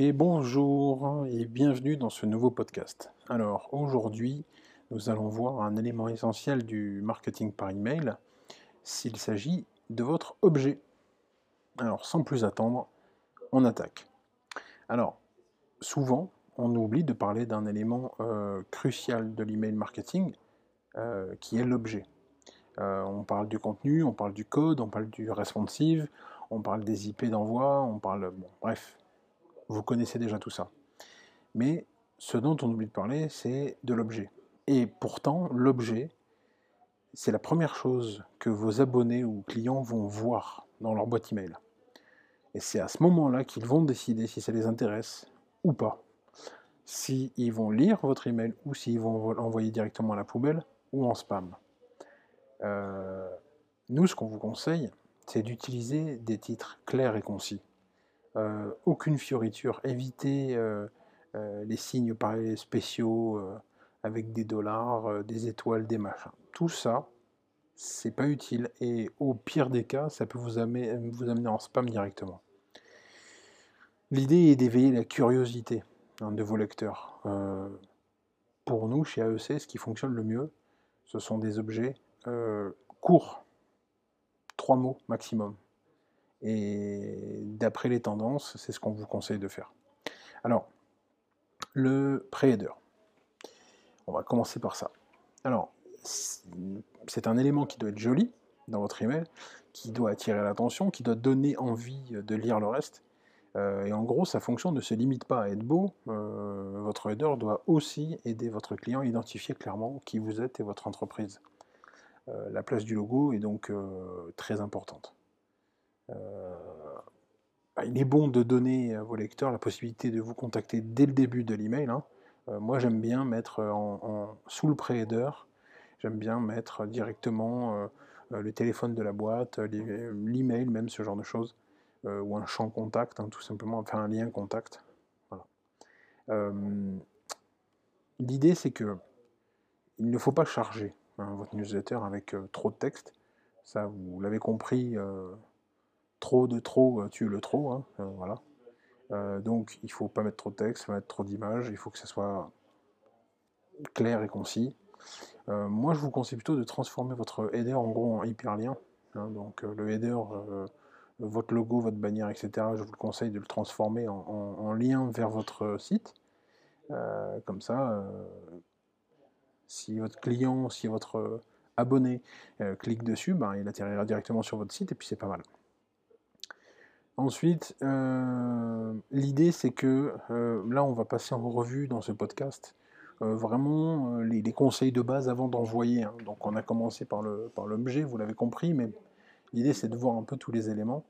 Bonjour et bienvenue dans ce nouveau podcast. Alors aujourd'hui, nous allons voir un élément essentiel du marketing par email, s'il s'agit de votre objet. Alors sans plus attendre, on attaque. Alors, souvent, on oublie de parler d'un élément euh, crucial de l'email marketing, euh, qui est l'objet. Euh, on parle du contenu, on parle du code, on parle du responsive, on parle des IP d'envoi, on parle... Bref, vous connaissez déjà tout ça. Mais ce dont on oublie de parler, c'est de l'objet. Et pourtant, l'objet, c'est la première chose que vos abonnés ou clients vont voir dans leur boîte email. Et c'est à ce moment-là qu'ils vont décider si ça les intéresse ou pas. S'ils ils vont lire votre email ou s'ils vont l'envoyer directement à la poubelle ou en spam. Euh, nous, ce qu'on vous conseille, c'est d'utiliser des titres clairs et concis. Euh, aucune fioriture, évitez euh, les signes spéciaux avec des dollars, des étoiles, des machins. Tout ça, c'est pas utile et au pire des cas, ça peut vous amener, en spam directement. L'idée est d'éveiller la curiosité hein, de vos lecteurs. pour nous, chez AEC, ce qui fonctionne le mieux, ce sont des objets euh, court, trois mots maximum. Et d'après les tendances, c'est ce qu'on vous conseille de faire. Alors, le pré-header. On va commencer par ça. Alors, c'est un élément qui doit être joli dans votre email, qui doit attirer l'attention, qui doit donner envie de lire le reste. Euh, et en gros, sa fonction ne se limite pas à être beau. Euh, votre header doit aussi aider votre client à identifier clairement qui vous êtes et votre entreprise. Euh, la place du logo est donc très importante. Euh, bah, il est bon de donner à vos lecteurs la possibilité de vous contacter dès le début de l'email. Hein. moi, j'aime bien mettre sous le pré-header, j'aime bien mettre directement le téléphone de la boîte, l'email, même ce genre de choses, ou un champ contact, hein, tout simplement, enfin un lien contact. L'idée, c'est que il ne faut pas charger Hein, votre newsletter avec euh, trop de texte. Ça, vous l'avez compris, euh, trop de trop euh, tue le trop. Hein, voilà. donc, il ne faut pas mettre trop de texte, pas mettre trop d'images. Il faut que ça soit clair et concis. moi, je vous conseille plutôt de transformer votre header en gros en hyperlien. Hein, donc, le header votre logo, votre bannière, etc., je vous le conseille de le transformer en, lien vers votre site. comme ça, si votre client, si votre euh, abonné euh, clique dessus, ben, il atterrira directement sur votre site et puis c'est pas mal. Ensuite, euh, l'idée c'est que là on va passer en revue dans ce podcast vraiment les, conseils de base avant d'envoyer. Hein. Donc on a commencé par l'objet, par vous l'avez compris, mais l'idée c'est de voir un peu tous les éléments.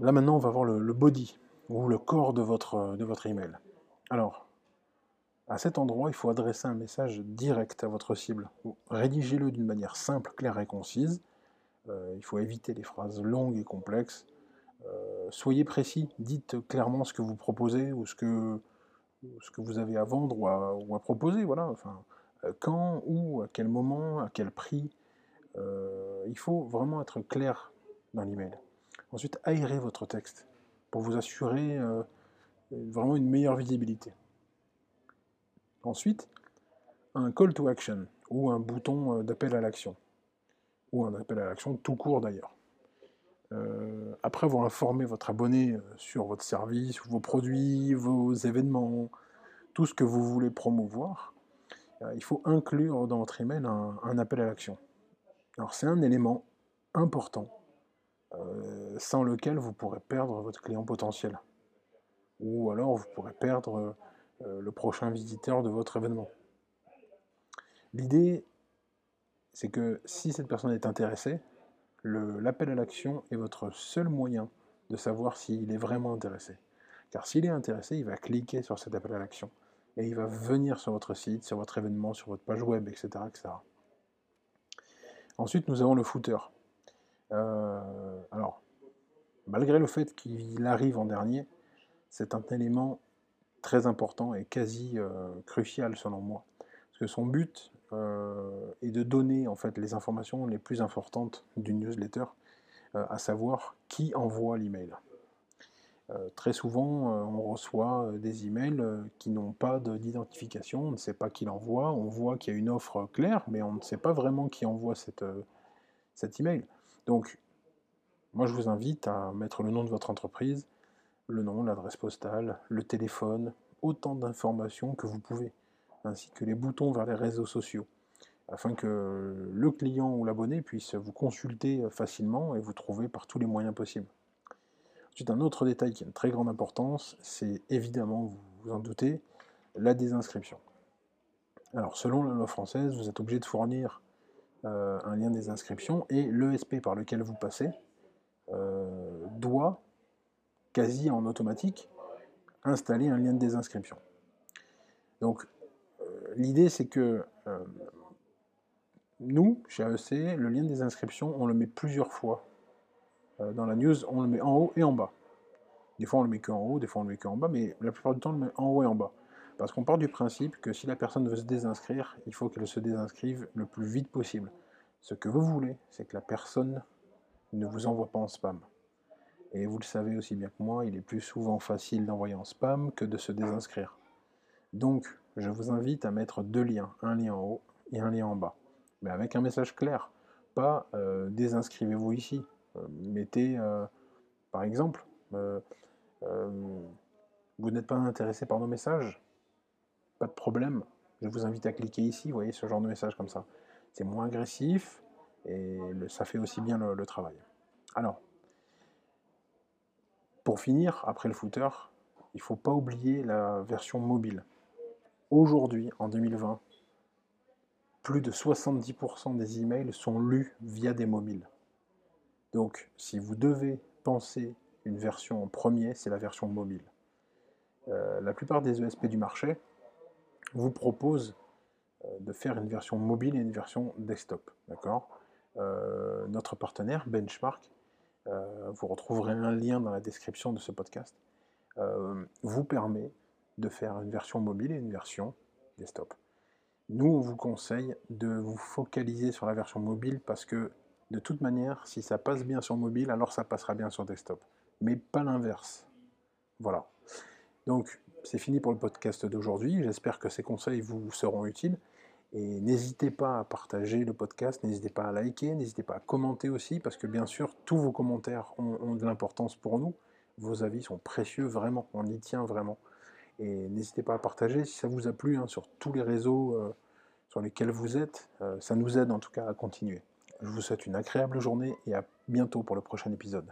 Là maintenant on va voir le, le body ou le corps de votre, de votre email. Alors, à cet endroit, il faut adresser un message direct à votre cible. Rédigez-le d'une manière simple, claire et concise. Euh, il faut éviter les phrases longues et complexes. Euh, soyez précis, dites clairement ce que vous proposez ou ce que, vous avez à vendre ou à, proposer. Voilà. Enfin, euh, quand, où, à quel moment, à quel prix. il faut vraiment être clair dans l'email. Ensuite, aérez votre texte pour vous assurer vraiment une meilleure visibilité. Ensuite, un call to action, ou un bouton euh, d'appel à l'action, ou un appel à l'action tout court d'ailleurs. Euh, après avoir informé votre abonné euh, sur votre service, vos produits, vos événements, tout ce que vous voulez promouvoir, il faut inclure dans votre email un, appel à l'action. Alors c'est un élément important sans lequel vous pourrez perdre votre client potentiel. Ou alors vous pourrez perdre euh, le prochain visiteur de votre événement. L'idée, c'est que si cette personne est intéressée, l'appel à l'action est votre seul moyen de savoir s'il est vraiment intéressé. Car s'il est intéressé, il va cliquer sur cet appel à l'action et il va venir sur votre site, sur votre événement, sur votre page web, etc. Ensuite, nous avons le footer. Euh, alors, malgré le fait qu'il arrive en dernier, c'est un élément très important et quasi euh, crucial selon moi. Parce que son but euh, est de donner en fait les informations les plus importantes d'une newsletter, euh, à savoir qui envoie l'email. très souvent, on reçoit des emails qui n'ont pas d'identification, on ne sait pas qui l'envoie, on voit qu'il y a une offre claire, mais on ne sait pas vraiment qui envoie cette, cet email. Donc, moi je vous invite à mettre le nom de votre entreprise, le nom, l'adresse postale, le téléphone, autant d'informations que vous pouvez, ainsi que les boutons vers les réseaux sociaux afin que le client ou l'abonné puisse vous consulter facilement et vous trouver par tous les moyens possibles. Ensuite, un autre détail qui a une très grande importance, c'est évidemment, vous vous en doutez, la désinscription. Alors, selon la loi française, vous êtes obligé de fournir euh, un lien de désinscription et l'ESP par lequel vous passez euh, doit, quasi en automatique, installer un lien de désinscription. Donc, euh, l'idée, c'est que nous, chez AEC, le lien des inscriptions, on le met plusieurs fois. Euh, dans la news, on le met en haut et en bas. Des fois, on le met qu'en haut, des fois, on le met qu'en bas, mais la plupart du temps, on le met en haut et en bas. Parce qu'on part du principe que si la personne veut se désinscrire, il faut qu'elle se désinscrive le plus vite possible. Ce que vous voulez, c'est que la personne ne vous envoie pas en spam. Et vous le savez aussi bien que moi, il est plus souvent facile d'envoyer en spam que de se désinscrire. Donc, je vous invite à mettre deux liens, un lien en haut et un lien en bas mais avec un message clair. Pas euh, désinscrivez-vous ici. Euh, mettez, euh, par exemple, vous n'êtes pas intéressé par nos messages Pas de problème. Je vous invite à cliquer ici, vous voyez ce genre de message comme ça. C'est moins agressif et ça fait aussi bien le, le travail. Alors, pour finir, après le footer, il ne faut pas oublier la version mobile. Aujourd'hui, en 2020, plus de 70% des emails sont lus via des mobiles. Donc, si vous devez penser une version en premier, c'est la version mobile. Euh, la plupart des ESP du marché vous proposent euh, de faire une version mobile et une version desktop. D'accord? Euh, Notre partenaire, Benchmark, vous retrouverez un lien dans la description de ce podcast, vous permet de faire une version mobile et une version desktop. Nous, on vous conseille de vous focaliser sur la version mobile parce que de toute manière, si ça passe bien sur mobile, alors ça passera bien sur desktop. Mais pas l'inverse. Voilà. Donc, c'est fini pour le podcast d'aujourd'hui. J'espère que ces conseils vous seront utiles. Et n'hésitez pas à partager le podcast, n'hésitez pas à liker, n'hésitez pas à commenter aussi, parce que bien sûr, tous vos commentaires ont, de l'importance pour nous. Vos avis sont précieux, vraiment, on y tient vraiment. Et n'hésitez pas à partager si ça vous a plu hein, sur tous les réseaux euh, sur lesquels vous êtes. Euh, ça nous aide en tout cas à continuer. Je vous souhaite une agréable journée et à bientôt pour le prochain épisode.